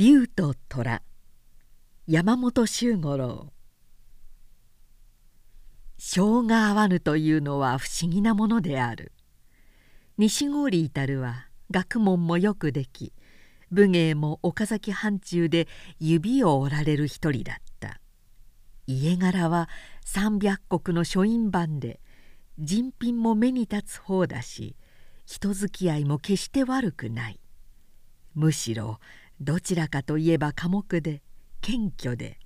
竜と虎。山本周五郎。性が合わぬというのは不思議なものである。西郡至は学問もよくでき武芸も岡崎藩中で指を折られる一人だった。家柄は三百石の書院番で人品も目に立つ方だし人付き合いも決して悪くない。むしろどちらかといえば寡黙で謙虚で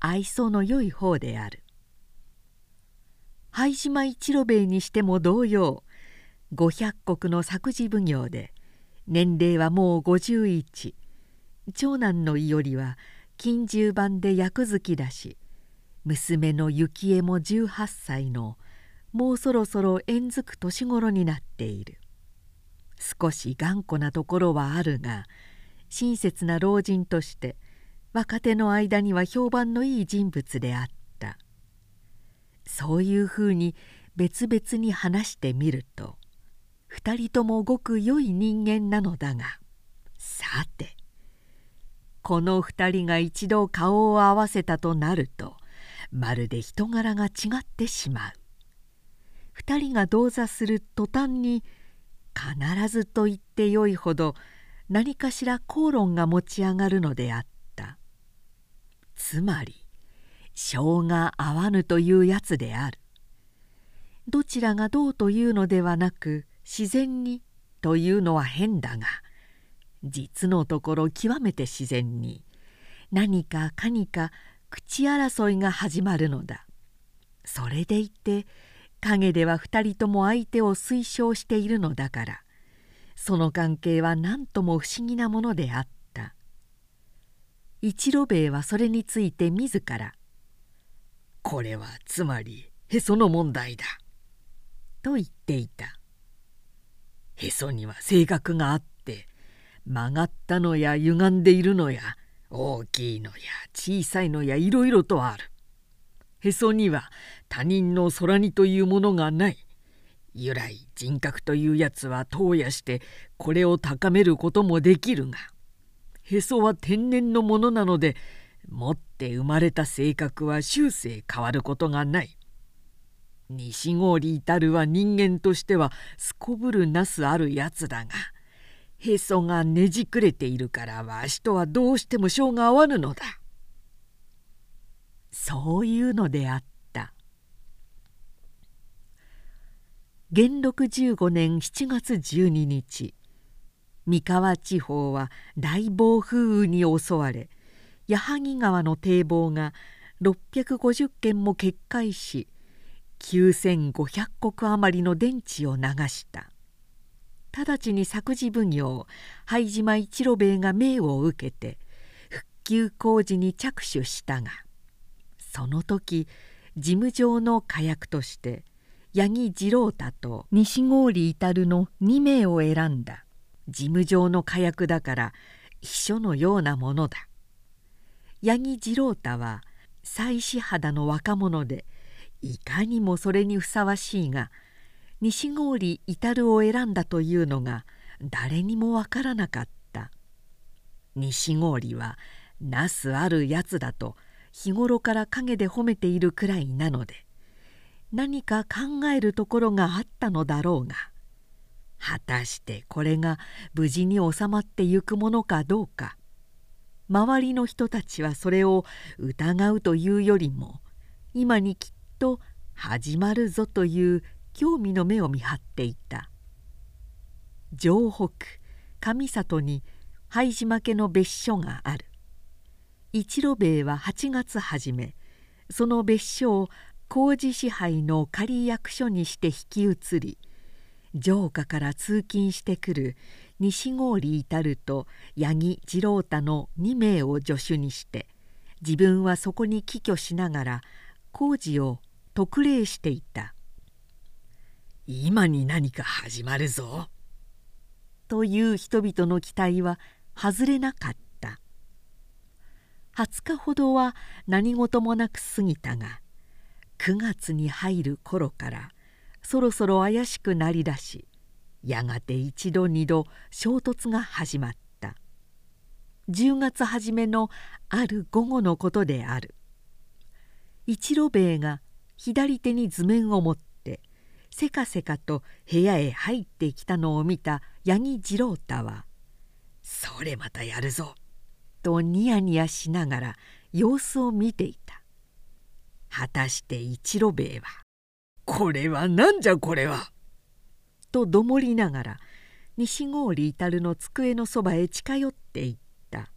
愛想のよい方である。灰島一路兵衛にしても同様五百石の作事奉行で年齢はもう51長男の伊織は近十番で役付きだし娘の幸恵も18歳のもうそろそろ縁づく年頃になっている。少し頑固なところはあるが親切な老人として若手の間には評判のいい人物であった。そういうふうに別々に話してみると二人ともごく良い人間なのだが。さてこの二人が一度顔を合わせたとなるとまるで人柄が違ってしまう。二人が同座する途端に必ずと言ってよいほど何かしら口論が持ち上がるのであった。つまり性が合わぬというやつである。どちらがどうというのではなく自然にというのは変だが実のところ極めて自然に何かかにか口争いが始まるのだ。それでいて陰では2人とも相手を推奨しているのだから。その関係は何とも不思議なものであった。一路兵衛はそれについて自ら「これはつまりへその問題だ」と言っていた。へそには性格があって曲がったのや歪んでいるのや大きいのや小さいのやいろいろとある。へそには他人の空にというものがない。由来人格というやつは投野してこれを高めることもできるがへそは天然のものなので持って生まれた性格は終生変わることがない西郡至るは人間としてはすこぶるなすあるやつだがへそがねじくれているからわしとはどうしても性が合わぬのだ。そういうのであった元禄15年7月12日。三河地方は大暴風雨に襲われ矢作川の堤防が650軒も決壊し9,500石余りの電池を流した。直ちに作事奉行灰島一路兵衛が命を受けて復旧工事に着手したがその時事務上の火薬として八木次郎太と西郡至の2名を選んだ。事務上の火薬だから秘書のようなものだ。八木次郎太は妻子肌の若者でいかにもそれにふさわしいが西郡至を選んだというのが誰にもわからなかった。西郡はなすあるやつだと日頃から陰で褒めているくらいなので何か考えるところがあったのだろうが果たしてこれが無事に収まってゆくものかどうか周りの人たちはそれを疑うというよりも今にきっと始まるぞという興味の目を見張っていた。城北上里に灰島家の別所がある。一路兵衛は8月初めその別所を工事支配の仮役所にして引き移り城下から通勤してくる西郡至ると八木次郎太の2名を助手にして自分はそこに帰居しながら工事を特例していた「今に何か始まるぞ」という人々の期待は外れなかった。20日ほどは何事もなく過ぎたが9月に入る頃からそろそろ怪しくなりだしやがて一度二度衝突が始まった。10月初めのある午後のことである。一路兵衛が左手に図面を持ってせかせかと部屋へ入ってきたのを見た八木次郎太は「それまたやるぞ」とニヤニヤしながら様子を見ていた。果たして一路兵衛は「これは何じゃこれは」とどもりながら西郡至の机のそばへ近寄っていった。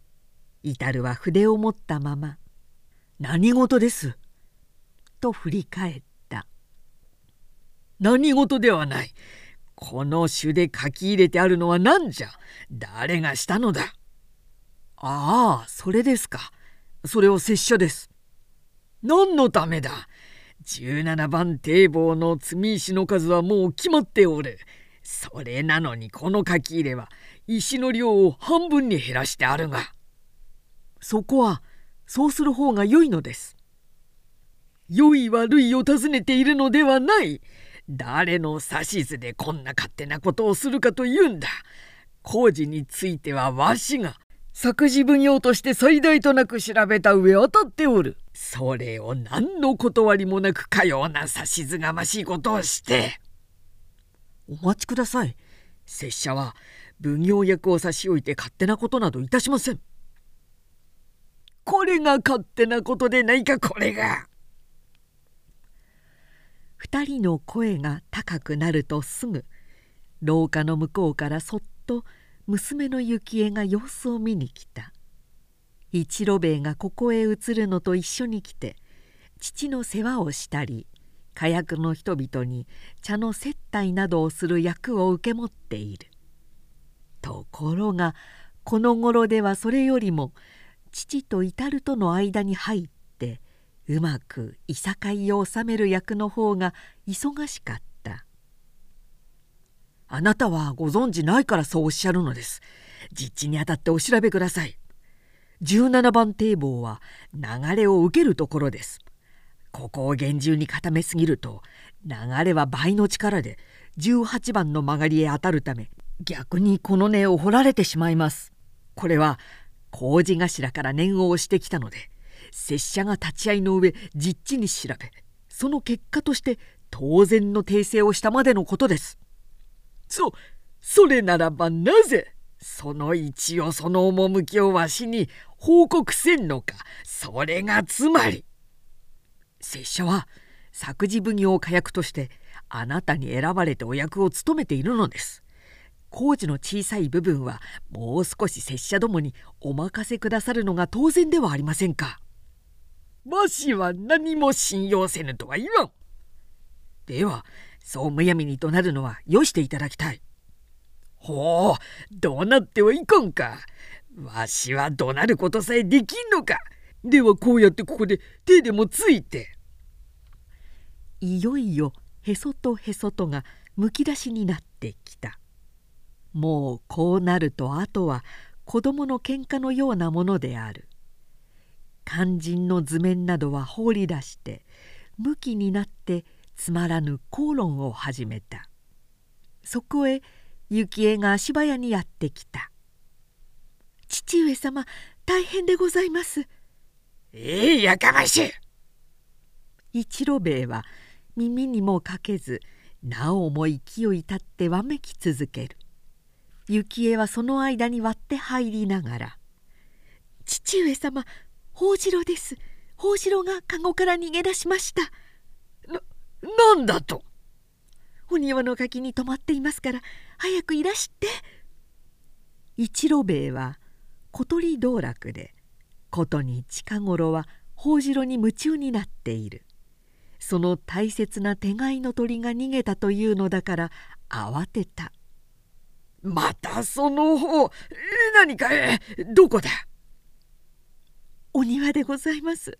至は筆を持ったまま「何事です」と振り返った「何事ではない。この朱で書き入れてあるのは何じゃ？誰がしたのだ」ああそれですか。それを拙者です。何のためだ？17番堤防の積み石の数はもう決まっておる。それなのにこの書き入れは石の量を半分に減らしてあるが。そこはそうする方が良いのです。良い悪いを尋ねているのではない。誰の指図でこんな勝手なことをするかというんだ。工事についてはわしが作事奉行として最大となく調べた上当たっておる。それを何の断りもなくかような指図がましいことをして。お待ちください。拙者は奉行役を差し置いて勝手なことなどいたしません。これが勝手なことでないかこれが。二人の声が高くなるとすぐ廊下の向こうからそっと娘の幸恵が様子を見に来た一路兵衛がここへ移るのと一緒に来て父の世話をしたり火薬の人々に茶の接待などをする役を受け持っている。ところがこの頃ではそれよりも父と至るとの間に入ってうまくいさかいを収める役の方が忙しかった「あなたはご存じないからそうおっしゃるのです。実地にあたってお調べください」17番堤防は流れを受けるところです。ここを厳重に固めすぎると流れは倍の力で18番の曲がりへ当たるため逆にこの根を掘られてしまいます。これは工事頭から念を押してきたので拙者が立ち会いの上実地に調べその結果として当然の訂正をしたまでのことです。そそれならばなぜその一応その趣をわしに報告せんのかそれがつまり拙者は作事奉行火薬としてあなたに選ばれてお役を務めているのです。工事の小さい部分はもう少し拙者どもにお任せくださるのが当然ではありませんか。わしは何も信用せぬとは言わん。ではそうむやみにとなるのはよしていただきたい。ほうどうなってはいかんか。わしは怒鳴ることさえできんのか。ではこうやってここで手でもついて。いよいよへそとへそとがむき出しになってきたもうこうなるとあとは子供の喧嘩のようなものである肝心の図面などは放り出して向きになってつまらぬ口論を始めたそこへ幸恵が足早にやってきた「父上様大変でございます」「ええやかましい!」一路兵衛は耳にもかけずなおも勢い立ってわめき続ける。幸恵はその間に割って入りながら「父上様宝次郎です。宝次郎が籠から逃げ出しました」ななんだと。お庭の垣に止まっていますから早くいらして。一路兵衛は小鳥道楽でことに近頃は宝次郎に夢中になっている。その大切な手飼いの鳥が逃げたというのだから慌てた「またその方何かどこだ?」お庭でございます。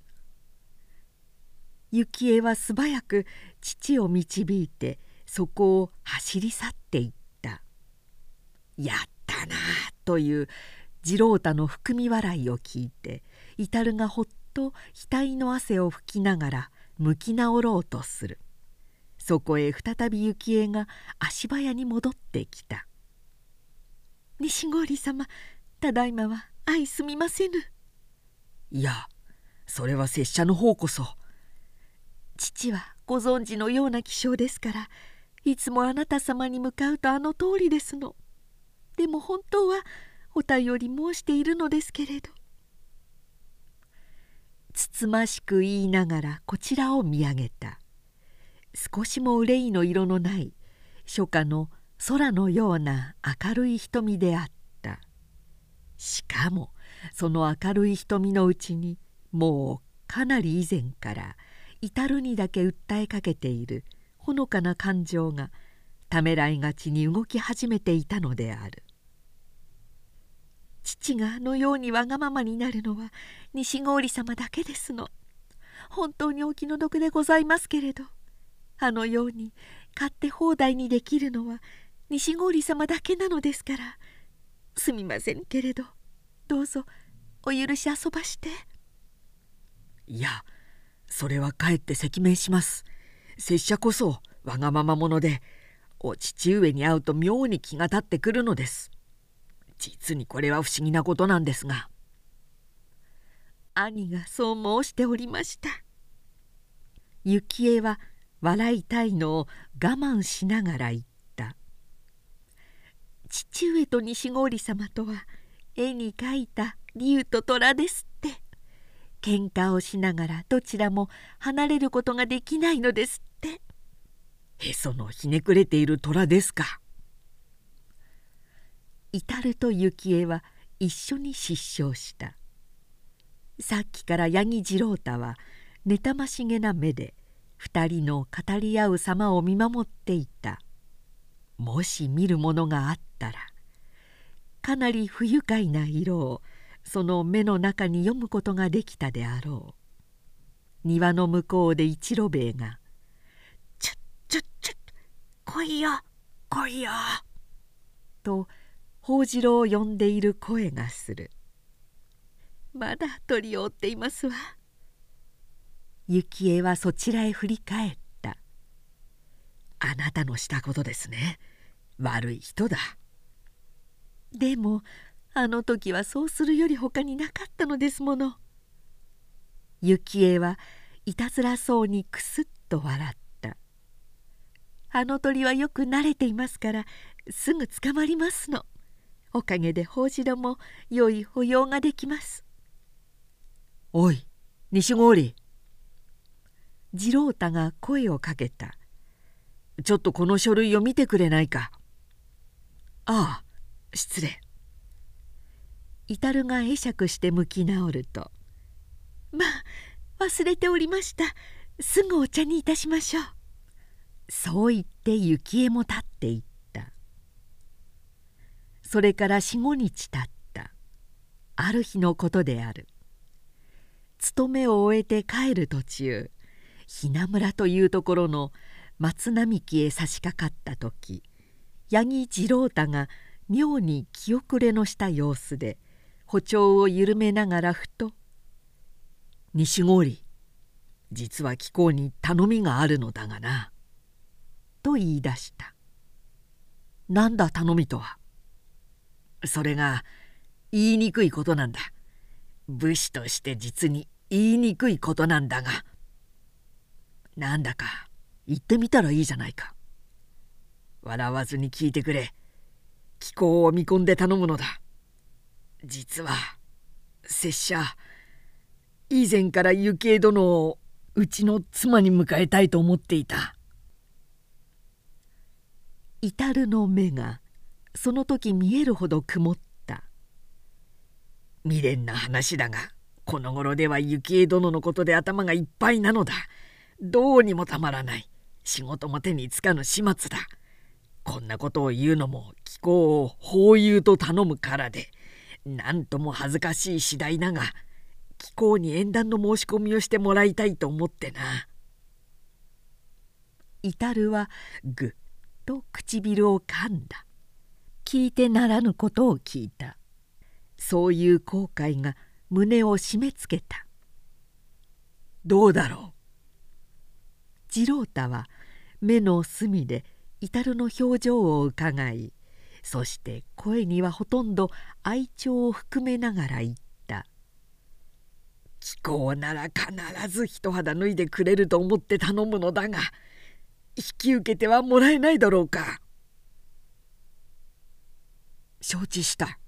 幸恵は素早く父を導いてそこを走り去っていった「やったな」という次郎太の含み笑いを聞いて至がほっと額の汗を拭きながら向き直ろうとする。そこへ再び幸恵が足早に戻ってきた「西郡様ただいまは相すみませぬ。いやそれは拙者の方こそ。父はご存知のような気性ですからいつもあなた様に向かうとあの通りですのでも本当はお便り申しているのですけれど。つつましく言いながらこちらを見上げた。少しも憂いの色のない初夏の空のような明るい瞳であった。しかもその明るい瞳のうちにもうかなり以前から至るにだけ訴えかけているほのかな感情がためらいがちに動き始めていたのである。父があのようにわがままになるのは西郡様だけですの。本当にお気の毒でございますけれど。あのように勝手放題にできるのは西郡様だけなのですから。すみませんけれど。どうぞお許し遊ばして。いやそれはかえって赤面します。拙者こそわがまま者でお父上に会うと妙に気が立ってくるのです。実にこれは不思議なことなんですが。兄がそう申しておりました。幸恵は笑いたいのを我慢しながら言った「父上と西郡様とは絵に描いた竜と虎ですって。喧嘩をしながらどちらも離れることができないのですって。へそのひねくれている虎ですか。至ると幸恵は一緒に失笑したさっきから八木次郎太は妬ましげな目で二人の語り合う様を見守っていたもし見るものがあったらかなり不愉快な色をその目の中に読むことができたであろう庭の向こうで一路兵衛が「ちょちょちょ来いよ来いよ」と宝次郎を呼んでいる声がする。まだ取り追っていますわ。幸恵はそちらへ振り返った。あなたのしたことですね。悪い人だ。でもあの時はそうするより他になかったのですもの。幸恵はいたずらそうにくすっと笑った。あの鳥はよく慣れていますからすぐ捕まりますのおかげで宝次郎も良い保養ができます。おい西郡次郎太が声をかけた。ちょっとこの書類を見てくれないか。ああ失礼。至が会釈して向き直ると「まあ忘れておりました。すぐお茶にいたしましょう」そう言って幸恵も立っていったそれから四五日たった。ある日のことである。勤めを終えて帰る途中ひな村というところの松並木へ差し掛かった時八木次郎太が妙に気遅れのした様子で歩調を緩めながらふと「西郡実は貴公に頼みがあるのだがな」と言い出した「なんだ頼みとは」それが言いにくいことなんだ。武士として実に言いにくいことなんだが。なんだか言ってみたらいいじゃないか。笑わずに聞いてくれ。気候を見込んで頼むのだ。実は拙者以前から幸恵殿をうちの妻に迎えたいと思っていた。至るの目がその時見えるほど曇った。未練な話だがこの頃では幸恵殿のことで頭がいっぱいなのだ。どうにもたまらない。仕事も手につかぬ始末だ。こんなことを言うのも気候を法友と頼むからでなんとも恥ずかしい次第だが貴公に縁談の申し込みをしてもらいたいと思ってな。至はぐっと唇を噛んだ。聞いてならぬことを聞いた。そういう後悔が胸を締め付けた。どうだろう？次郎太は目の隅で至の表情をうかがいそして声にはほとんど愛情を含めながら言った「気候なら必ず一肌脱いでくれると思って頼むのだが引き受けてはもらえないだろうか」承知した。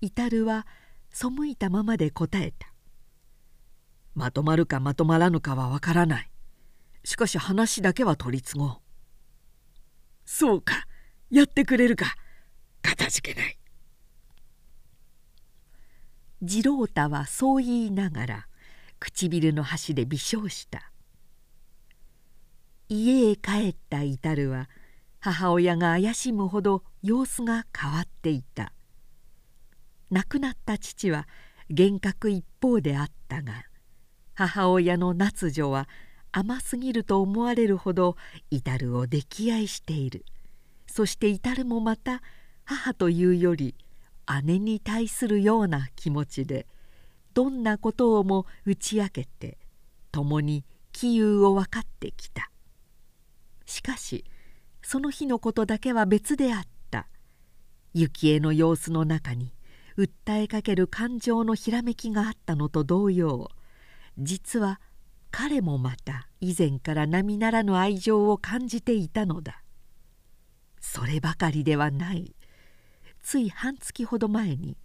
至は背いたままで答えた。まとまるかまとまらぬかはわからない。しかし話だけは取り次ごう。そうか。やってくれるか。かたじけない。次郎太はそう言いながら唇の端で微笑した。家へ帰った至は母親が怪しむほど様子が変わっていた。亡くなった父は幻覚一方であったが母親の夏女は甘すぎると思われるほど至るを溺愛している。そして至るもまた母というより姉に対するような気持ちでどんなことをも打ち明けて共に杞憂を分かってきた。しかしその日のことだけは別であった。幸恵の様子の中に訴えかける感情のひらめきがあったのと同様実は彼もまた以前から並ならぬ愛情を感じていたのだ。そればかりではない。つい半月ほど前に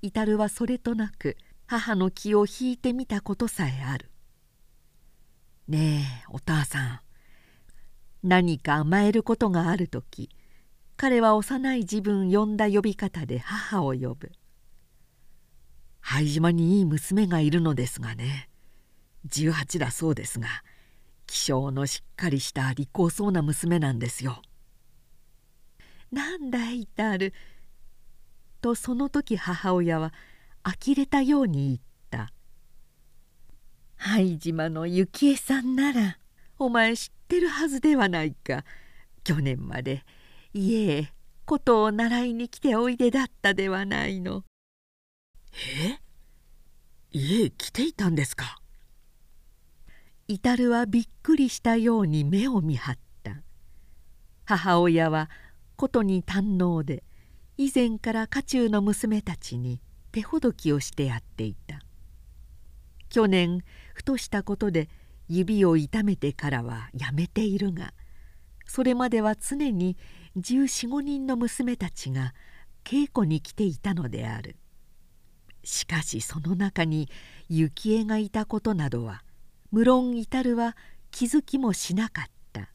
至はそれとなく母の気を引いてみたことさえある「ねえお母さん。何か甘えることがある時彼は幼い自分呼んだ呼び方で母を呼ぶ灰島にいい娘がいるのですがね18だそうですが気性のしっかりした利口そうな娘なんですよ。なんだいたる」とその時母親は呆れたように言った「灰島の幸恵さんならお前知っててるはずではないか去年まで家へ琴を習いに来ておいでだったではないの。え？家へ来ていたんですか至はびっくりしたように目を見張った母親はことに堪能で以前から家中の娘たちに手ほどきをしてやっていた去年ふとしたことで指を痛めてからはやめているがそれまでは常に十四五人の娘たちが稽古に来ていたのである。しかしその中に幸恵がいたことなどは無論至るは気づきもしなかった。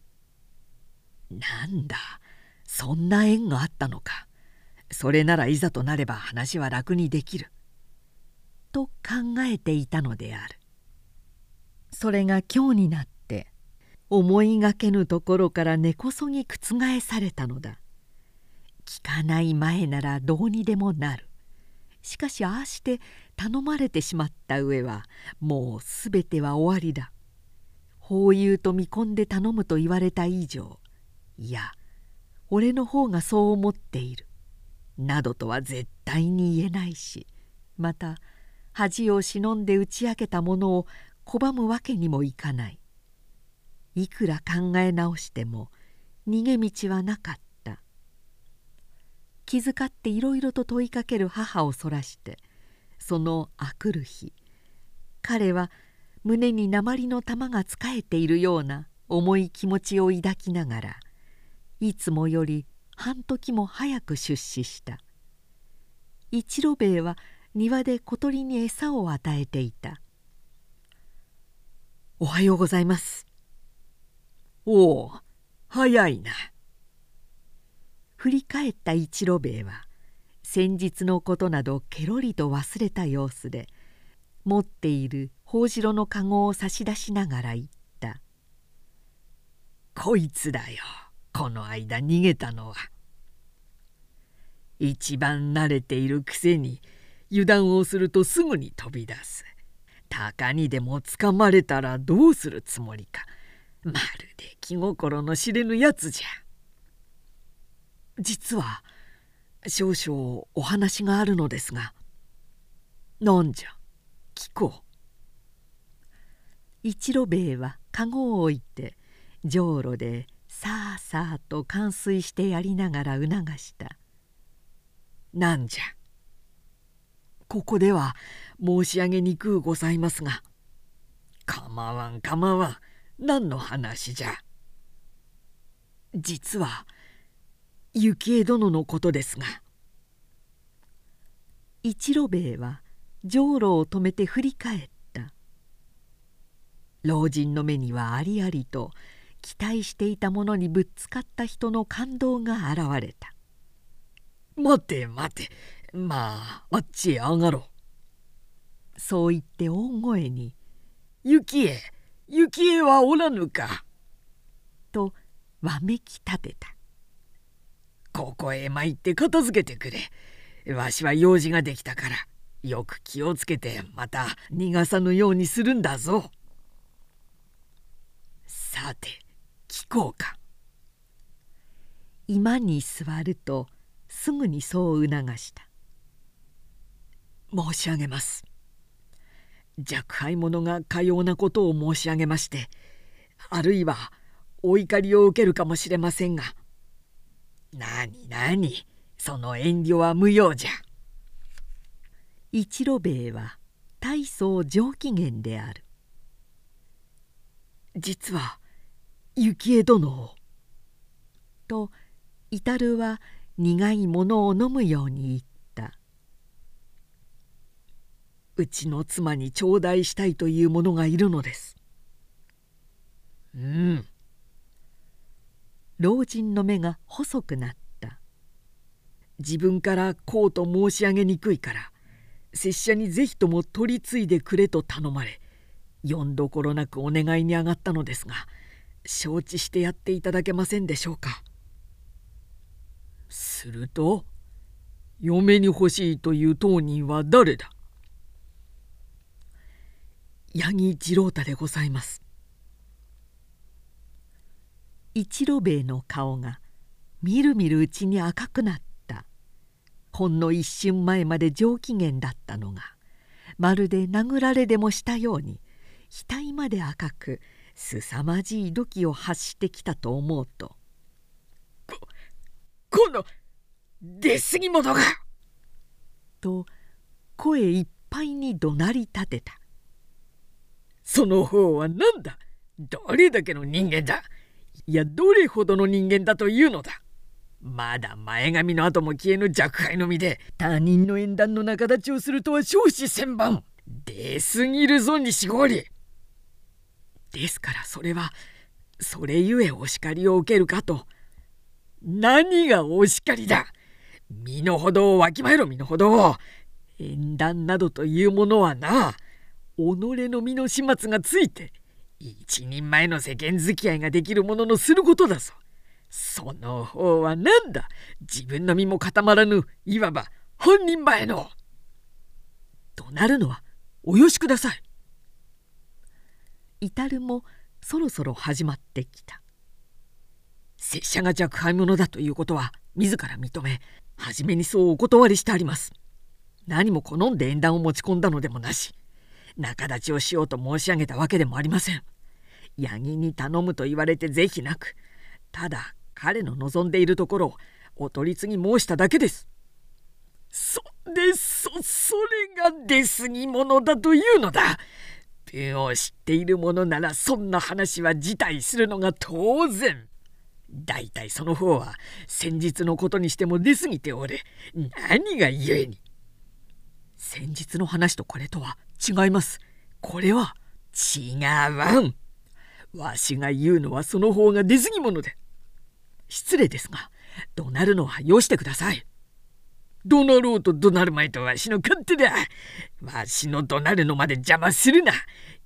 なんだそんな縁があったのか。それならいざとなれば話は楽にできる」と考えていたのである。それが今日になって思いがけぬところから根こそぎ覆されたのだ。聞かない前ならどうにでもなる。しかしああして頼まれてしまった上はもう全ては終わりだ。法友と見込んで頼むと言われた以上いや俺の方がそう思っている。などとは絶対に言えないしまた恥を忍んで打ち明けたものを拒むわけにもいかない。いくら考え直しても逃げ道はなかった。気遣っていろいろと問いかける母をそらしてそのあくる日彼は胸に鉛の玉がつかえているような重い気持ちを抱きながらいつもより半時も早く出資した。一路兵衛は庭で小鳥に餌を与えていた「おはようございます」「おお早いな」振り返った一路兵衛は先日のことなどケロリと忘れた様子で持っている宝次郎の籠を差し出しながら言った「こいつだよ」この間逃げたのは。一番慣れているくせに油断をするとすぐに飛び出す。鷹にでもつかまれたらどうするつもりか。まるで気心の知れぬやつじゃ。実は少々お話があるのですが。なんじゃ聞こう。一路兵衛は籠を置いてじょうろでさあさあと完遂してやりながら促した「なんじゃここでは申し上げにくうございますが。構わん構わん。何の話じゃ。実は幸恵殿のことですが。一路兵衛はじょうろを止めて振り返った。老人の目にはありありと期待していたものにぶつかった人の感動が現れた「待て待て。まああっちへ上がろう」そう言って大声に「幸恵幸恵はおらぬか」とわめき立てた「ここへ参って片付けてくれ。わしは用事ができたからよく気をつけてまた逃がさぬようにするんだぞ」さて聞こうか。今に座るとすぐにそう促した。申し上げます若輩者がかようなことを申し上げましてあるいはお怒りを受けるかもしれませんが何何その遠慮は無用じゃ。一路兵衛は大層上機嫌である。実は幸恵殿を」と至は苦いものを飲むように言った「うちの妻に頂戴したいという者がいるのです」うん。老人の目が細くなった。自分からこうと申し上げにくいから拙者にぜひとも取り継いでくれと頼まれよんどころなくお願いに上がったのですが承知してやっていただけませんでしょうか。すると嫁に欲しいという当人は誰だ？八木次郎太でございます。一路兵衛の顔がみるみるうちに赤くなった。ほんの一瞬前まで上機嫌だったのがまるで殴られでもしたように額まで赤くすさまじい土器を発してきたと思うと「ここの出過ぎ者が!」と声いっぱいに怒鳴り立てた「その方は何だ？どれだけの人間だ？いやどれほどの人間だというのだ？まだ前髪の後も消えぬ若輩の身で他人の縁談の仲立ちをするとは少子千万出すぎるぞ西郡。ですからそれはそれゆえお叱りを受けるかと。何がお叱りだ？身の程をわきまえろ身の程を。縁談などというものはな。己の身の始末がついて一人前の世間付き合いができるもののすることだぞ。その方は何だ？自分の身も固まらぬいわば本人前の。となるのはおよしください。至るもそろそろ始まってきた。拙者が若輩者だということは自ら認め初めにそうお断りしてあります。何も好んで縁談を持ち込んだのでもなし仲立ちをしようと申し上げたわけでもありません。八木に頼むと言われて是非なくただ彼の望んでいるところをお取り次ぎ申しただけです。そでそそれが出過ぎ者だというのだ。文を知っている者ならそんな話は辞退するのが当然。だいたいその方は先日のことにしても出過ぎておれ何がゆえに先日の話とこれとは違います。これは違わん。わしが言うのはその方が出過ぎ者で。失礼ですが、怒鳴るのはよしてください。怒鳴ろうと怒鳴るまいとわしの勝手だ。わしの怒鳴るのまで邪魔するな。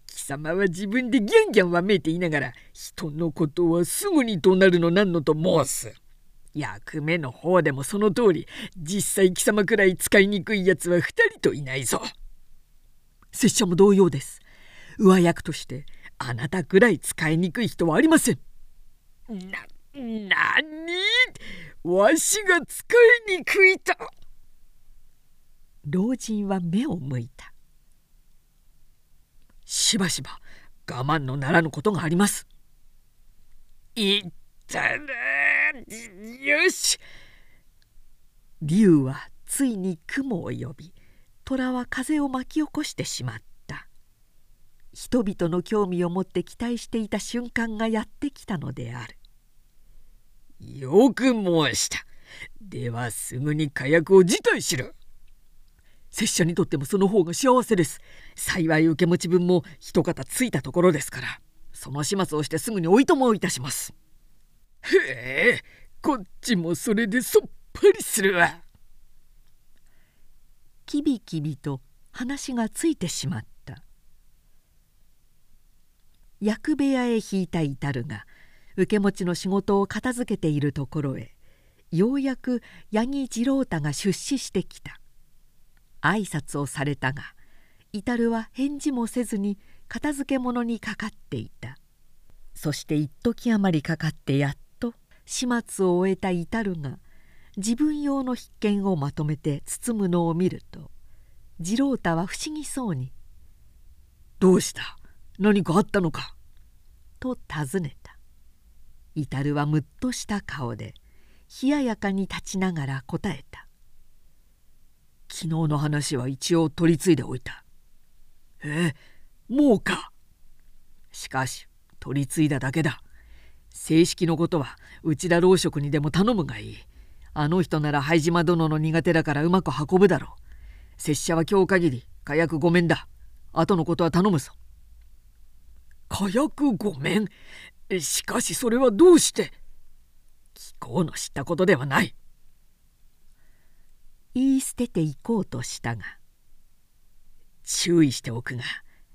貴様は自分でギャンギャンわめいていながら、人のことはすぐに怒鳴るのなんのと申す。役目の方でもその通り実際貴様くらい使いにくいやつは2人といないぞ。拙者も同様です。上役としてあなたくらい使いにくい人はありません。な何？わしが使いにくいと。老人は目を向いた。しばしば我慢のならぬことがあります。いったなよし。竜はついに雲を呼び虎は風を巻き起こしてしまった。人々の興味を持って期待していた瞬間がやってきたのである。よく申した。ではすぐに火薬を辞退しろ。拙者にとってもその方が幸せです。幸い受け持ち分も一方ついたところですから。その始末をしてすぐにおいともをいたしますへえこっちもそれでそっぱりするわ。きびきびと話がついてしまった。役部屋へ引いた至るが受け持ちの仕事を片付けているところへようやく八木次郎太が出資してきた。挨拶をされたが至は返事もせずに片付け物にかかっていた。そして一時余りかかってやっと始末を終えた至るが自分用の筆見をまとめて包むのを見ると次郎太は不思議そうに「どうした？何かあったのか?」と尋ねた。至るはむっとした顔で冷ややかに立ちながら答えた「昨日の話は一応取り継いでおいた」「えもうか」しかし取り継いだだけだ。正式のことは内田老職にでも頼むがいい。あの人なら灰島殿の苦手だからうまく運ぶだろう。拙者は今日限り火薬ごめんだ。後のことは頼むぞ。火薬ごめん？しかしそれはどうして？聞こうの知ったことではない。言い捨てていこうとしたが。注意しておくが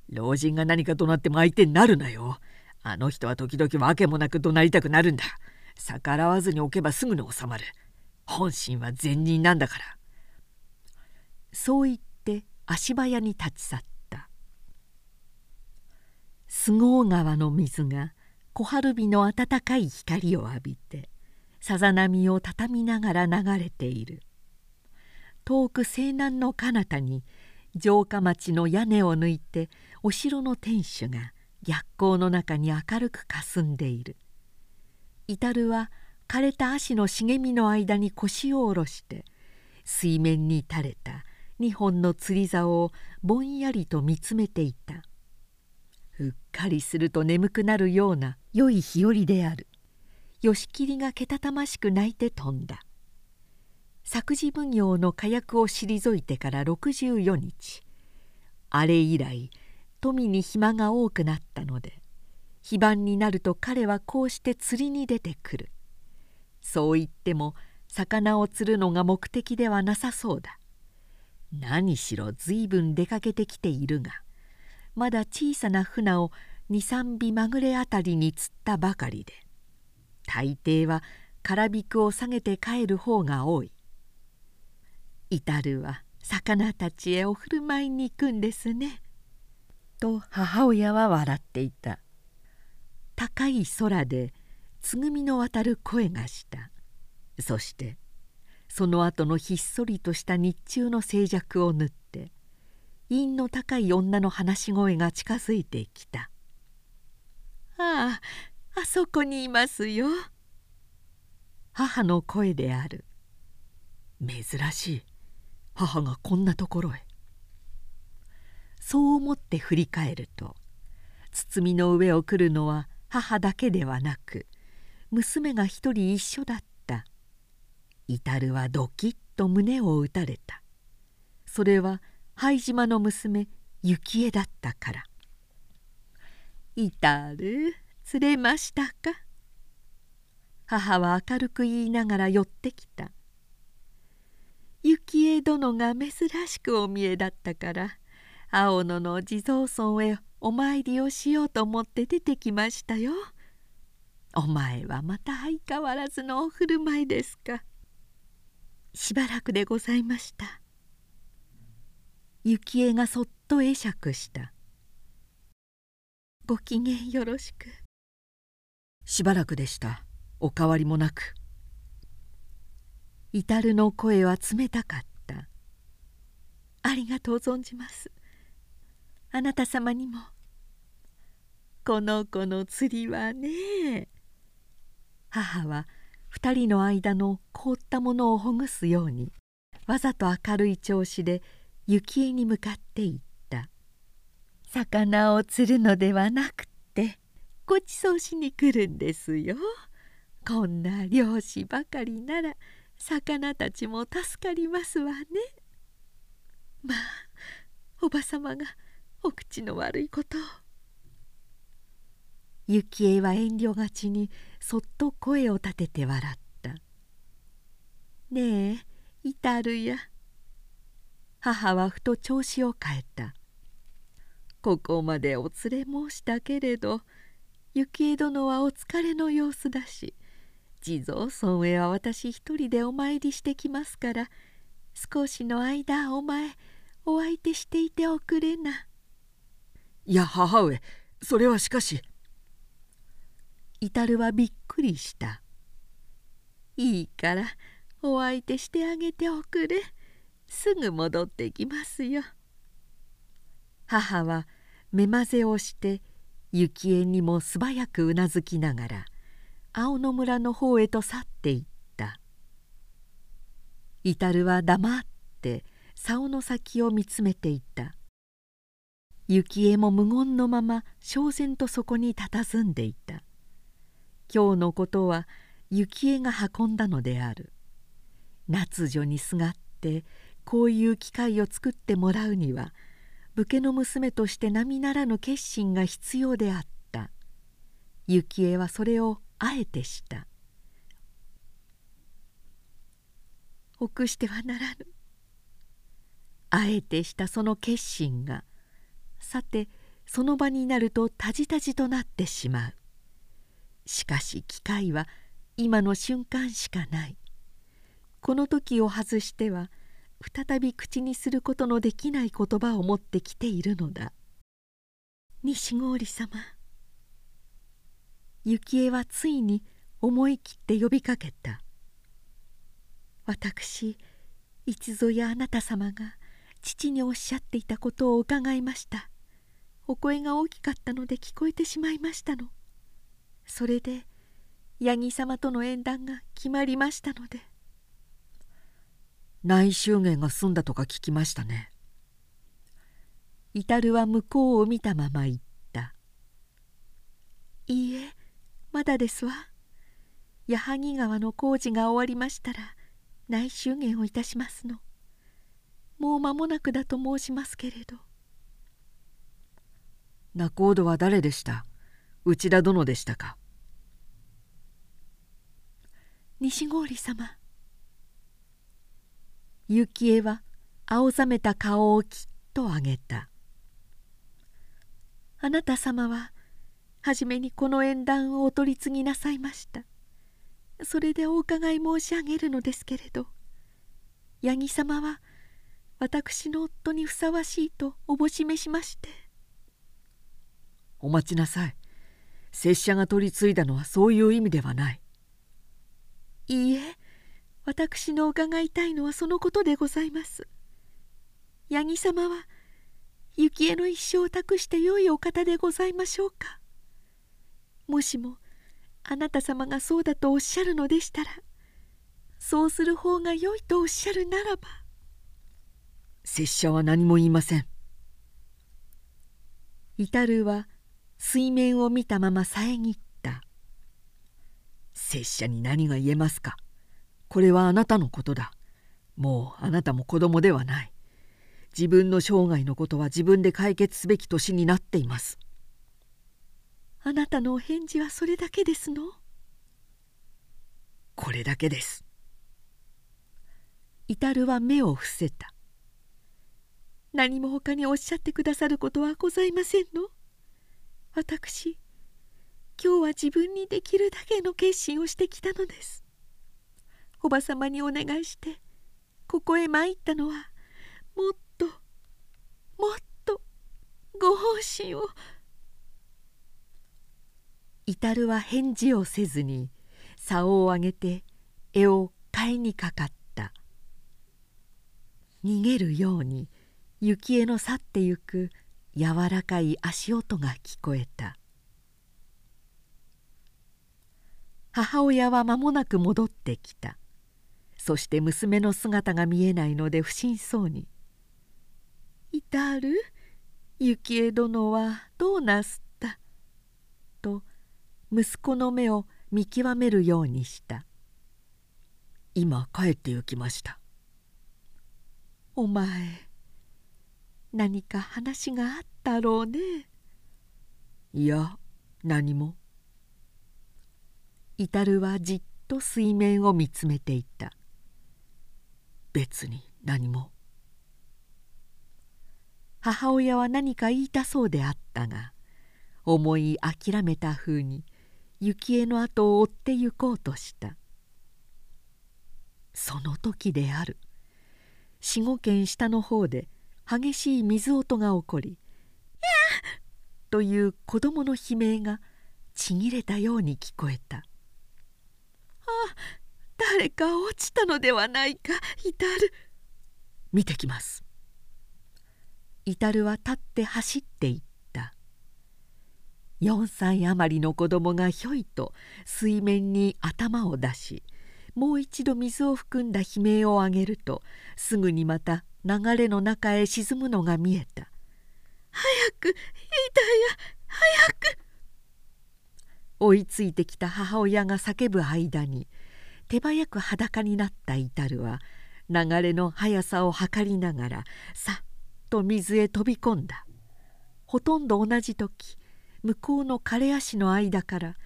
老人が何かとなっても相手になるなよあの人は時々訳もなく怒鳴りたくなるんだ。逆らわずにおけばすぐに収まる。本心は善人なんだから。そう言って足早に立ち去った。菅生川の水が小春日の暖かい光を浴びてさざ波を畳みながら流れている。遠く西南の彼方に城下町の屋根を抜いてお城の天守が逆光の中に明るくかすんでいる。至は枯れた足の茂みの間に腰を下ろして水面に垂れた2本の釣り竿をぼんやりと見つめていた。うっかりすると眠くなるような良い日和である。吉切がけたたましく泣いて飛んだ。作事奉行の火薬を退いてから64日。あれ以来富に暇が多くなったので非番になると彼はこうして釣りに出てくる。そう言っても魚を釣るのが目的ではなさそうだ。何しろ随分出かけてきているがまだ小さな船を23尾まぐれあたりに釣ったばかりで大抵は空びくを下げて帰る方が多い。至るは魚たちへお振る舞いに行くんですね」と母親は笑っていた。高い空でつぐみの渡る声がした。そしてその後のひっそりとした日中の静寂を縫って陰の高い女の話し声が近づいてきた「あああそこにいますよ」母の声である。珍しい。母がこんなところへ。そう思って振り返ると包みの上を来るのは母だけではなく娘が一人一緒だった。至はドキッと胸を打たれた。それは灰島の娘幸恵だったから「至る釣れましたか?」母は明るく言いながら寄ってきた。幸恵殿が珍しくお見えだったから青野の地蔵村へお参りをしようと思って出てきましたよ。お前はまた相変わらずのお振る舞いですか。しばらくでございました。幸恵がそっと会釈した。ご機嫌よろしく。しばらくでした。お変わりもなく。至の声は冷たかった。ありがとう存じます。あなた様にもこの子の釣りはね母は2人の間の凍ったものをほぐすようにわざと明るい調子で幸恵に向かって言った「魚を釣るのではなくってごちそうしに来るんですよ。こんな漁師ばかりなら魚たちも助かりますわね。まあおばさまがお口の悪いこと。幸恵は遠慮がちにそっと声を立てて笑った「ねえいたるや」母はふと調子を変えた「ここまでお連れ申したけれど幸恵殿はお疲れの様子だし地蔵村へは私一人でお参りしてきますから少しの間お前お相手していておくれな」いや母上それはしかし。至はびっくりした「いいからお相手してあげておくれ。すぐ戻ってきますよ」母は目まぜをして幸恵にも素早くうなずきながら青野村の方へと去っていった。至は黙って竿の先を見つめていた。幸恵も無言のまま焦然とそこに佇んでいた。今日のことは幸恵が運んだのである。夏女にすがってこういう機会を作ってもらうには武家の娘として並ならぬ決心が必要であった。幸恵はそれをあえてした。臆してはならぬ。あえてしたその決心がさてその場になるとたじたじとなってしまう。しかし機会は今の瞬間しかない。この時を外しては再び口にすることのできない言葉を持ってきているのだ。西郡様。幸恵はついに思い切って呼びかけた。私一ぞやあなた様が父におっしゃっていたことを伺いました。お声が大きかったので聞こえてしまいましたの。それで八木様との縁談が決まりましたので。内祝言が済んだとか聞きましたね。至は向こうを見たまま言った「いいえまだですわ。矢作川の工事が終わりましたら内祝言をいたしますの。もう間もなくだと申しますけれど仲人は誰でした？内田殿でしたか？西郡様。幸恵は青ざめた顔をきっと上げた。あなた様は初めにこの縁談をお取り次ぎなさいました。それでお伺い申し上げるのですけれど。八木様は私の夫にふさわしいとおぼしめしまして。お待ちなさい。拙者が取り継いだのはそういう意味ではない。いいえ。私の伺いたいのはそのことでございます。八木様は幸恵の一生を託してよいお方でございましょうか。もしもあなた様がそうだとおっしゃるのでしたらそうする方がよいとおっしゃるならば。拙者は何も言いません。至は水面を見たまま遮った。拙者に何が言えますか？これはあなたのことだ。もうあなたも子供ではない。自分の生涯のことは自分で解決すべき年になっています。あなたのお返事はそれだけですの？これだけです。至は目を伏せた。何も他におっしゃってくださることはございませんの？私今日は自分にできるだけの決心をしてきたのです。おばさまにお願いしてここへ参ったのはもっともっとご奉仕を。至は返事をせずに竿を上げて絵を買いにかかった。逃げるように雪への去ってゆく柔らかい足音が聞こえた。母親は間もなく戻ってきた。そして娘の姿が見えないので不審そうに「いたる？幸恵殿はどうなすった?」と息子の目を見極めるようにした「今帰って行きました」「お前何か話があったろうね」いや何も。至はじっと水面を見つめていた。別に何も。母親は何か言いたそうであったが思い諦めたふうに幸恵の後を追って行こうとした。その時である。四五軒下の方で激しい水音が起こり「や!」という子供の悲鳴がちぎれたように聞こえたあ誰か落ちたのではないか至る見てきます。至は立って走っていった。4歳余りの子供がひょいと水面に頭を出しもう一度水を含んだ悲鳴を上げるとすぐにまた流れの中へ沈むのが見えた「早くいたや早く!」追いついてきた母親が叫ぶ間に手早く裸になった至は流れの速さを測りながらさっと水へ飛び込んだほとんど同じ時向こうの枯れ足の間から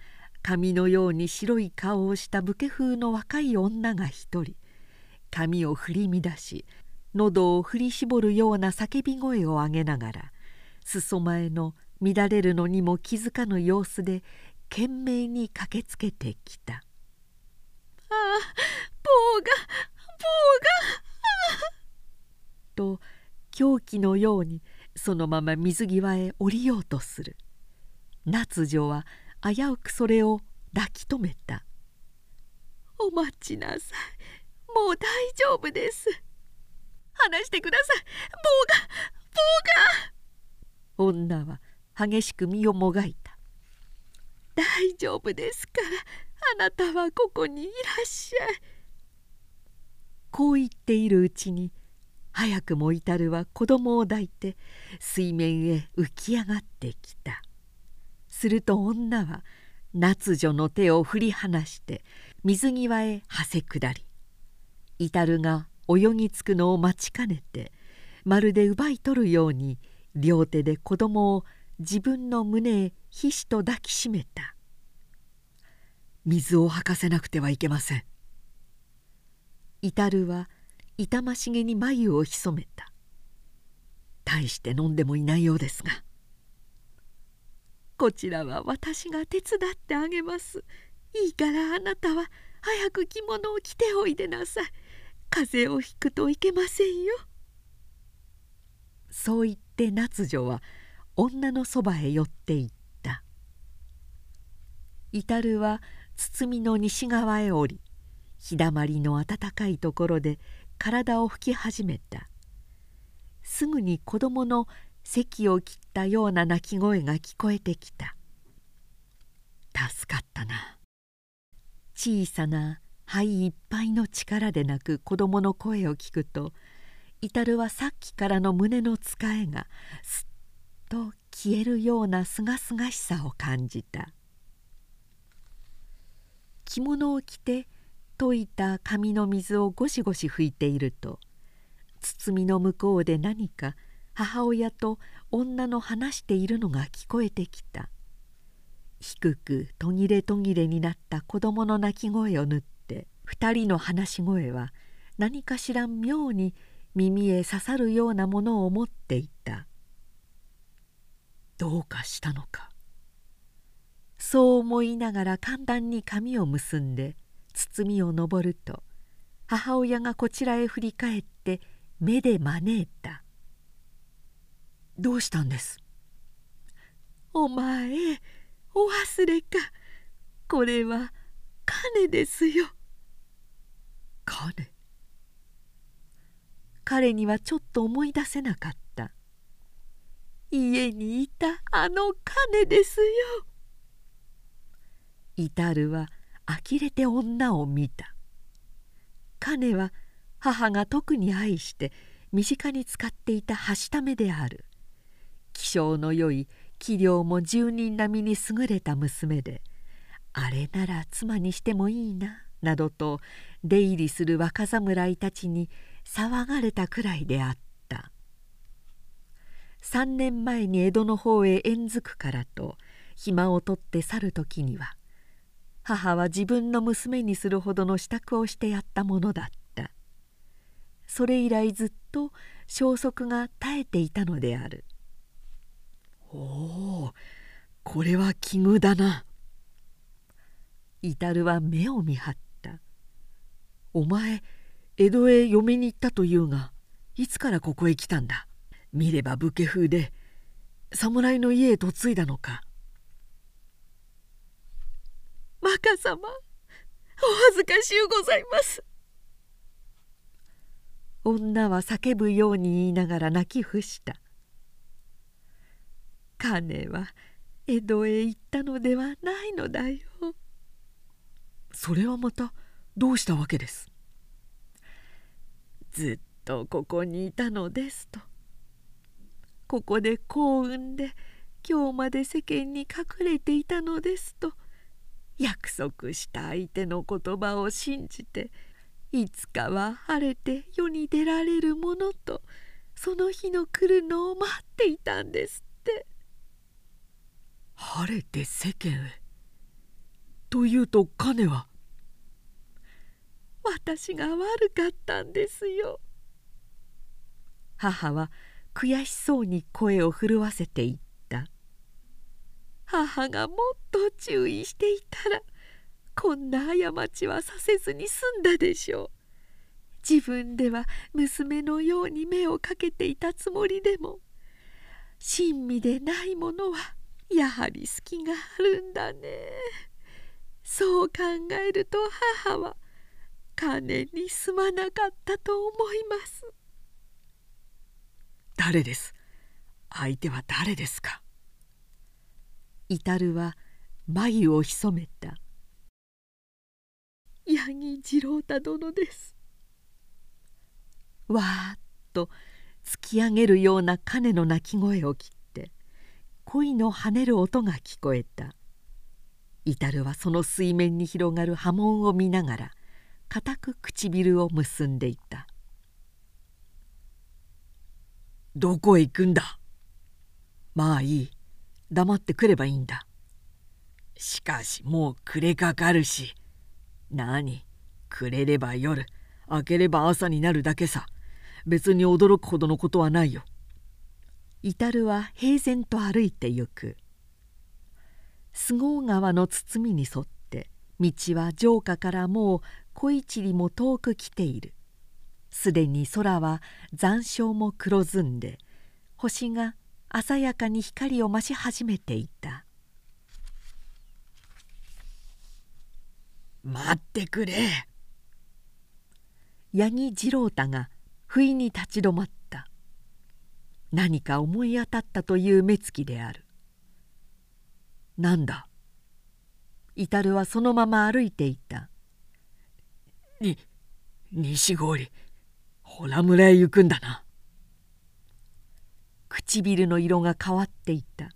髪のように白い顔をした武家風の若い女が一人髪を振り乱し喉を振り絞るような叫び声を上げながら裾前の乱れるのにも気づかぬ様子で懸命に駆けつけてきた。あ棒が棒がと狂気のようにそのまま水際へ降りようとする。夏女は危うくそれを抱き留めた「お待ちなさい。もう大丈夫です話してください。棒が棒が」女は激しく身をもがいた「大丈夫ですか？らあなたはここにいらっしゃい」こう言っているうちに早くも至は子供を抱いて水面へ浮き上がってきた。すると女は夏女の手を振り離して水際へはせ下り。至が泳ぎつくのを待ちかねてまるで奪い取るように両手で子供を自分の胸へひしと抱きしめた。水を吐かせなくてはいけません。至は痛ましげに眉を潜めた。大して飲んでもいないようですが。こちらは私が手伝ってあげます。いいからあなたは早く着物を着ておいでなさい。風邪をひくといけませんよ。そう言って夏女は女のそばへ寄っていった。至は包みの西側へ降り日だまりの暖かいところで体を拭き始めた。すぐに子供の咳を切ったような鳴き声が聞こえてきた。助かったな。小さな肺いっぱいの力で泣く子供の声を聞くと至はさっきからの胸のつかえがすっと消えるようなすがすがしさを感じた。着物を着て溶いた紙の水をゴシゴシ拭いていると包みの向こうで何か母親と女の話しているのが聞こえてきた。低く途切れ途切れになった子供の泣き声を縫って二人の話し声は何かしら妙に耳へ刺さるようなものを持っていた。どうかしたのか。そう思いながら簡単に髪を結んで包みを登ると母親がこちらへ振り返って目で招いた「どうしたんです?」「お前お忘れか。これは金ですよ」金彼にはちょっと思い出せなかった。家にいたあの金ですよ。至るは呆れて女を見た。彼は母が特に愛して身近に使っていたはしためである。気性のよい器量も住人並みに優れた娘であれなら妻にしてもいいな。などと出入りする若侍たちに騒がれたくらいであった。3年前に江戸の方へ縁づくからと暇を取って去る時には母は自分の娘にするほどの支度をしてやったものだった。それ以来ずっと消息が絶えていたのである。おおこれは奇遇だな。至は目を見張った「お前江戸へ嫁に行ったというがいつからここへ来たんだ？見れば武家風で侍の家へ嫁いだのか」若様お恥ずかしゅうございます。女は叫ぶように言いながら泣き伏した。金は江戸へ行ったのではないのだよ。それはまたどうしたわけです？ずっとここにいたのですと。ここで幸運で今日まで世間に隠れていたのですと。約束した相手の言葉を信じていつかは晴れて世に出られるものとその日の来るのを待っていたんですって。晴れて世間へ？というと彼は？私が悪かったんですよ。母は悔しそうに声を震わせていった。母がもっと注意していたらこんな過ちはさせずに済んだでしょう。自分では娘のように目をかけていたつもりでも親身でないものはやはり隙があるんだね。そう考えると母は金にすまなかったと思います。誰です？相手は誰ですか？至は眉を潜めた。八木次郎太殿です。わーっと突き上げるような鐘の鳴き声を切って恋の跳ねる音が聞こえた。至はその水面に広がる波紋を見ながら固く唇を結んでいた「どこへ行くんだ？まあいい。黙ってくればいいんだ。しかしもう暮れかかるし。何？暮れれば夜。明ければ朝になるだけさ。別に驚くほどのことはないよ」至は平然と歩いてゆく。菅生川の包みに沿って道は城下からもう小一里も遠く来ている。すでに空は残照も黒ずんで星が鮮やかに光を増し始めていた「待ってくれ!」八木次郎太が不意に立ち止まった。何か思い当たったという目つきである「なんだ?」至はそのまま歩いていた「に西郡洞村へ行くんだな」唇の色が変わっていた。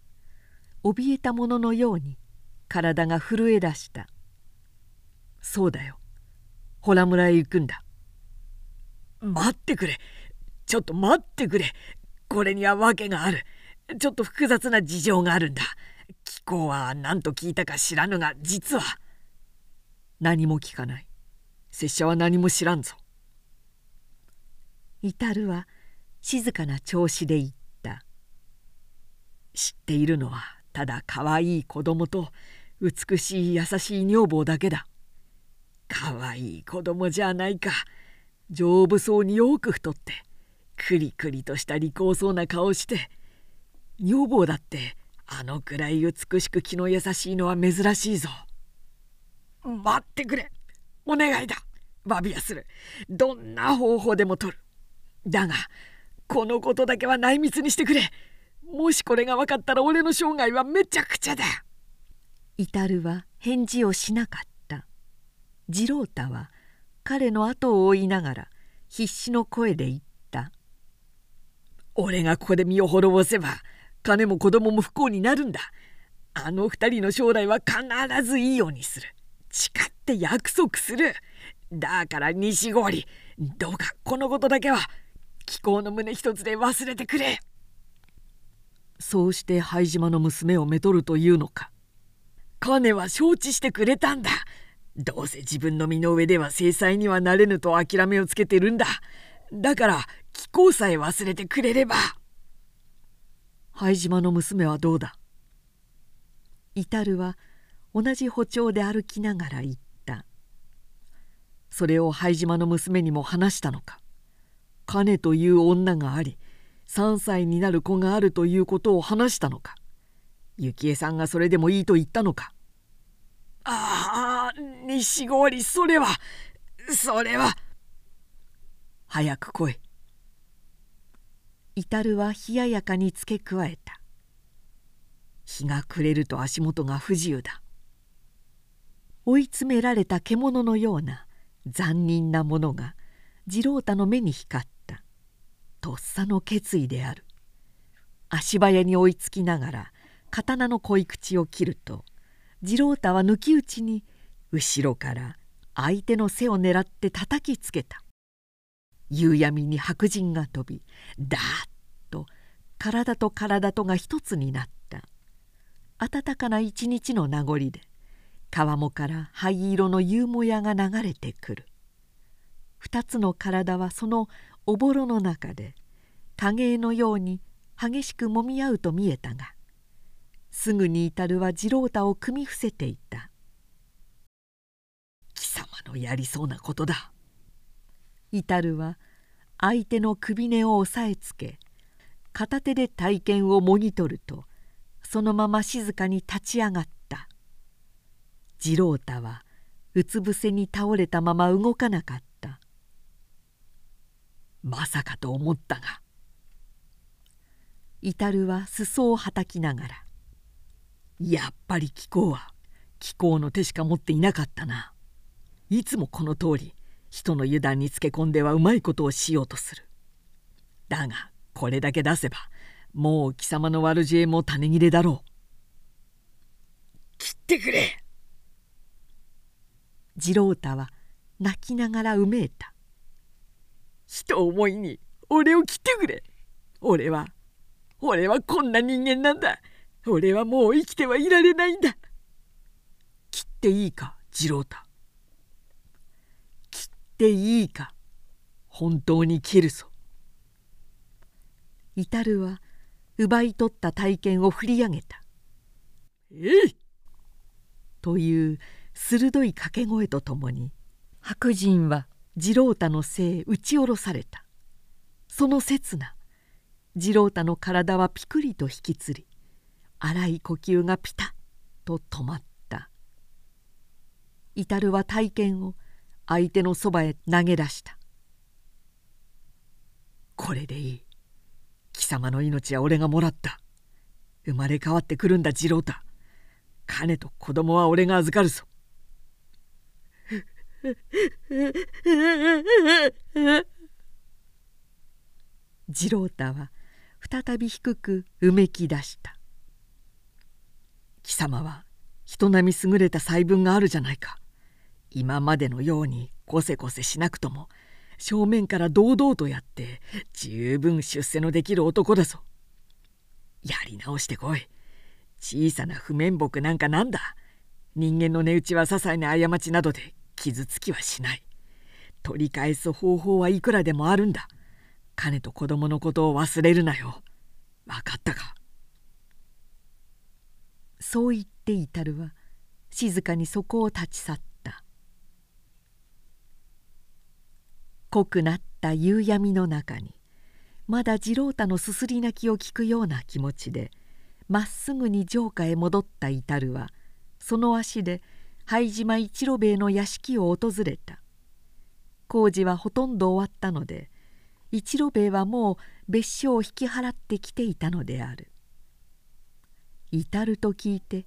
怯えたもののように体が震え出した「そうだよ。洞村へ行くんだ」待ってくれ。ちょっと待ってくれ。これには訳がある。ちょっと複雑な事情があるんだ。貴公は何と聞いたか知らぬが実は何も聞かない。拙者は何も知らんぞ。至るは静かな調子で言った。知っているのはただ可愛いい子供と美しい優しい女房だけだ。可愛いい子供じゃないか。丈夫そうによく太ってクリクリとした利口そうな顔して女房だってあのくらい美しく気の優しいのは珍しいぞ。待ってくれ。お願いだ。バビアする。どんな方法でも取る。だがこのことだけは内密にしてくれ。もしこれが分かったら俺の生涯はめちゃくちゃだ。至は返事をしなかった。次郎太は彼の後を追いながら必死の声で言った「俺がここで身を滅ぼせば金も子供も不幸になるんだ。あの二人の将来は必ずいいようにする。誓っって約束する。だから西郡どうかこのことだけは気候の胸一つで忘れてくれ。そうして灰島の娘をめとるというのか。金は承知してくれたんだ。どうせ自分の身の上では制裁にはなれぬと諦めをつけてるんだ。だから気候さえ忘れてくれれば。灰島の娘はどうだ？至は同じ歩調で歩きながら言っそれを灰島の娘にも話したのか。金という女があり3歳になる子があるということを話したのか。幸恵さんがそれでもいいと言ったのか。ああ西郡それはそれは。早く来い。至るは冷ややかに付け加えた。日が暮れると足元が不自由だ。追い詰められた獣のような残忍なものが次郎太の目に光った。とっさの決意である。足早に追いつきながら刀の恋口を切ると次郎太は抜き打ちに後ろから相手の背を狙って叩きつけた。夕闇に白人が飛びダーッと体と体とが一つになった。暖かな一日の名残で川面から灰色の夕もやが流れてくる。二つの体はそのおぼろの中で影絵のように激しくもみ合うと見えたがすぐに至るは次郎太を組み伏せていた。貴様のやりそうなことだ。至るは相手の首根を押さえつけ片手で体験をもぎ取るとそのまま静かに立ち上がった。次郎太はうつ伏せに倒れたまま動かなかった。まさかと思ったが至は裾をはたきながらやっぱり貴公は貴公の手しか持っていなかったな。いつもこの通り人の油断につけ込んではうまいことをしようとする。だがこれだけ出せばもう貴様の悪知恵も種切れだろう。切ってくれ!次郎太は泣きながらうめいた。人思いに俺を切ってくれ。俺は俺はこんな人間なんだ。俺はもう生きてはいられないんだ。切っていいか次郎太。切っていいか本当に切るぞ。至は奪い取った体験を振り上げた「えい!」という鋭い掛け声とともに白人は次郎太の背へ打ち下ろされた。その刹那次郎太の体はピクリと引きつり荒い呼吸がピタッと止まった。至は体験を相手のそばへ投げ出した「これでいい。貴様の命は俺がもらった。生まれ変わってくるんだ次郎太金と子供は俺が預かるぞ 次郎太は再び低くうめき出した。貴様は人並み優れた細分があるじゃないか。今までのようにこせこせしなくとも正面から堂々とやって十分出世のできる男だぞ。やり直してこい。小さな不面目なんかなんだ。人間の値打ちは些細な過ちなどで傷つきはしない。取り返す方法はいくらでもあるんだ。金と子供のことを忘れるなよ。分かったか？そう言って至るは静かにそこを立ち去った。濃くなった夕闇の中にまだ次郎太のすすり泣きを聞くような気持ちでまっすぐに城下へ戻った至るはその足で灰島一路兵衛の屋敷を訪れた。工事はほとんど終わったので一路兵衛はもう別所を引き払ってきていたのである。至ると聞いて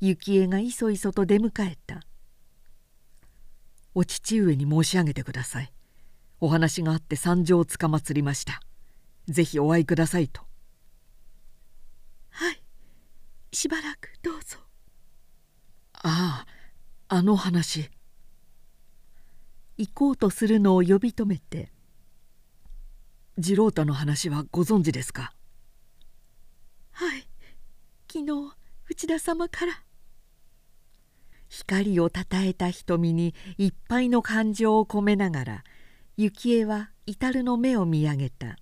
幸恵がいそいそと出迎えた。お父上に申し上げてください。お話があって参上をつかまつりました。ぜひお会いくださいと。はい。しばらくどうぞ。あああの話。行こうとするのを呼び止めて「次郎太の話はご存知ですか?」はい。昨日内田様から。光をたたえた瞳にいっぱいの感情を込めながら幸恵は至の目を見上げた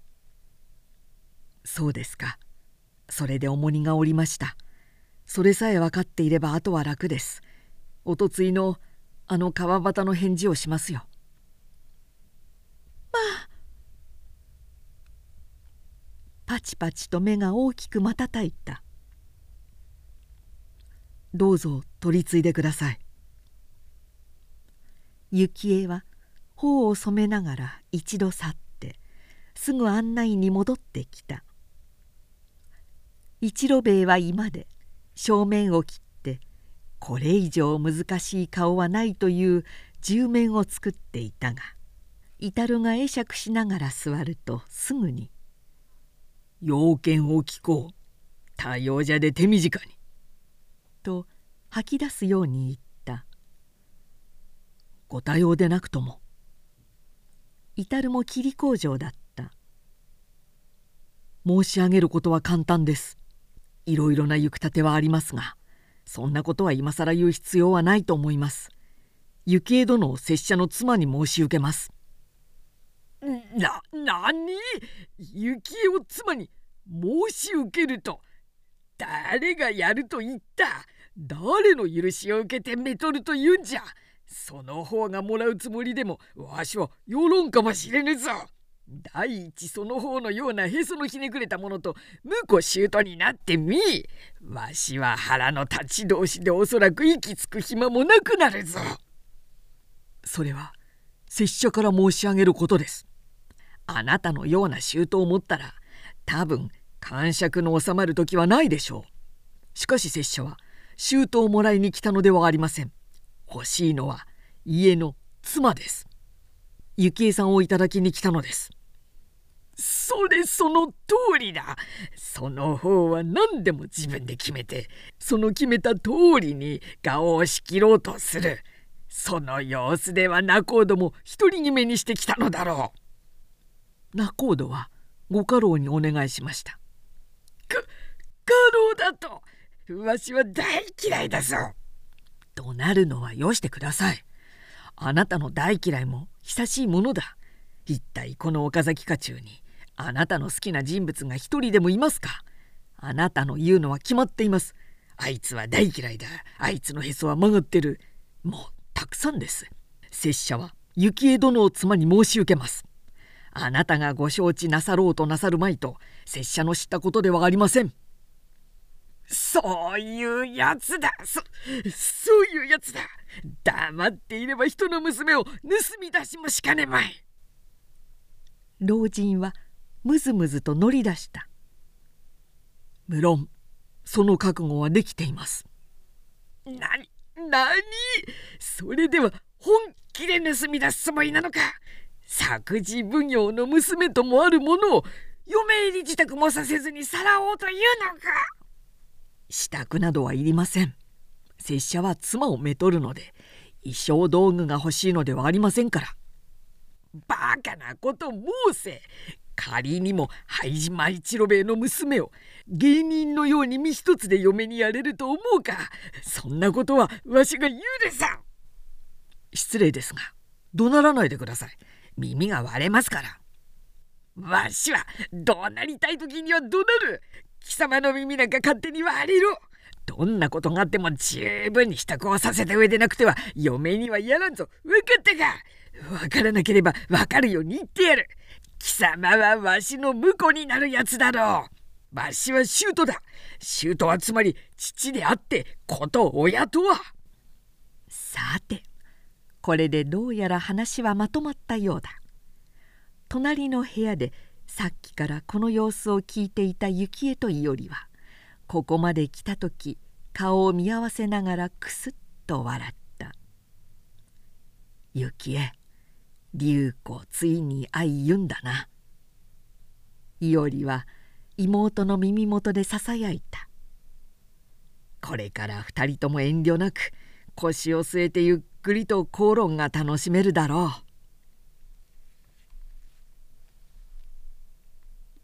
「そうですか。それで重荷が下りました。それさえ分かっていればあとは楽ですおとついのあの川端の返事をしますよ」まあパチパチと目が大きく瞬いた。どうぞ取り継いでください。幸恵は頬を染めながら一度去ってすぐ案内に戻ってきた。一路兵衛は今で正面を切っこれ以上難しい顔はないという十面を作っていたが至が会釈しながら座るとすぐに「要件を聞こう。多様じゃで手短に」と吐き出すように言った「ご多様でなくとも」至も霧工場だった申し上げることは簡単です。いろいろな行く立てはありますがそんなことは今更言う必要はないと思います。幸恵殿を拙者の妻に申し受けます。な何？幸恵を妻に申し受けると誰がやると言った？誰の許しを受けてめとると言うんじゃ？その方がもらうつもりでもわしは世論かもしれぬぞ。第一その方のようなへそのひねくれたものと婿姑になってみわしは腹の立ち同士でおそらく息つく暇もなくなるぞ。それは拙者から申し上げることです。あなたのような姑を持ったら多分感触の収まる時はないでしょう。しかし拙者は舅をもらいに来たのではありません。欲しいのは家の妻です。幸恵さんをいただきに来たのです。それその通りだ。その方は何でも自分で決めてその決めた通りに顔を仕切ろうとする。その様子では仲人も独り決めにしてきたのだろう。仲人はご家老にお願いしました。か家老だとわしは大嫌いだぞ。怒鳴るのはよしてください。あなたの大嫌いも久しいものだ。一体この岡崎家中に。あなたの好きな人物が一人でもいますか？あなたの言うのは決まっています。あいつは大嫌いだ。あいつのへそは曲がってる。もうたくさんです。拙者は幸恵殿を妻に申し受けます。あなたがご承知なさろうとなさるまいと拙者の知ったことではありません。そういうやつだ。そそういうやつだ。黙っていれば人の娘を盗み出しもしかねまい。老人はむずむずと乗り出した。無論その覚悟はできています。何何それでは本気で盗み出すつもりなのか。作事奉行の娘ともあるものを嫁入り自宅もさせずにさらおうというのか。支度などはいりません。拙者は妻をめとるので衣装道具が欲しいのではありませんから。バカなこと申せ仮にも灰島一郎兵衛の娘を芸人のように身一つで嫁にやれると思うかそんなことはわしが言うでさ失礼ですが怒鳴らないでください。耳が割れますから。わしは怒鳴りたい時には怒鳴る。貴様の耳なんか勝手に割れろ。どんなことがあっても十分に支度をさせた上でなくては嫁にはやらんぞ。分かったか。分からなければ分かるように言ってやる。貴様はわしの婿になるやつだろう。わしは舅だ。舅はつまり父であって子と親とは。さてこれでどうやら話はまとまったようだ。隣の部屋でさっきからこの様子を聞いていた幸恵といよりはここまで来た時顔を見合わせながらくすっと笑った。ゆきえ竜子ついに愛言うんだな」伊織は妹の耳元でささやいた「これから二人とも遠慮なく腰を据えてゆっくりと口論が楽しめるだろう」。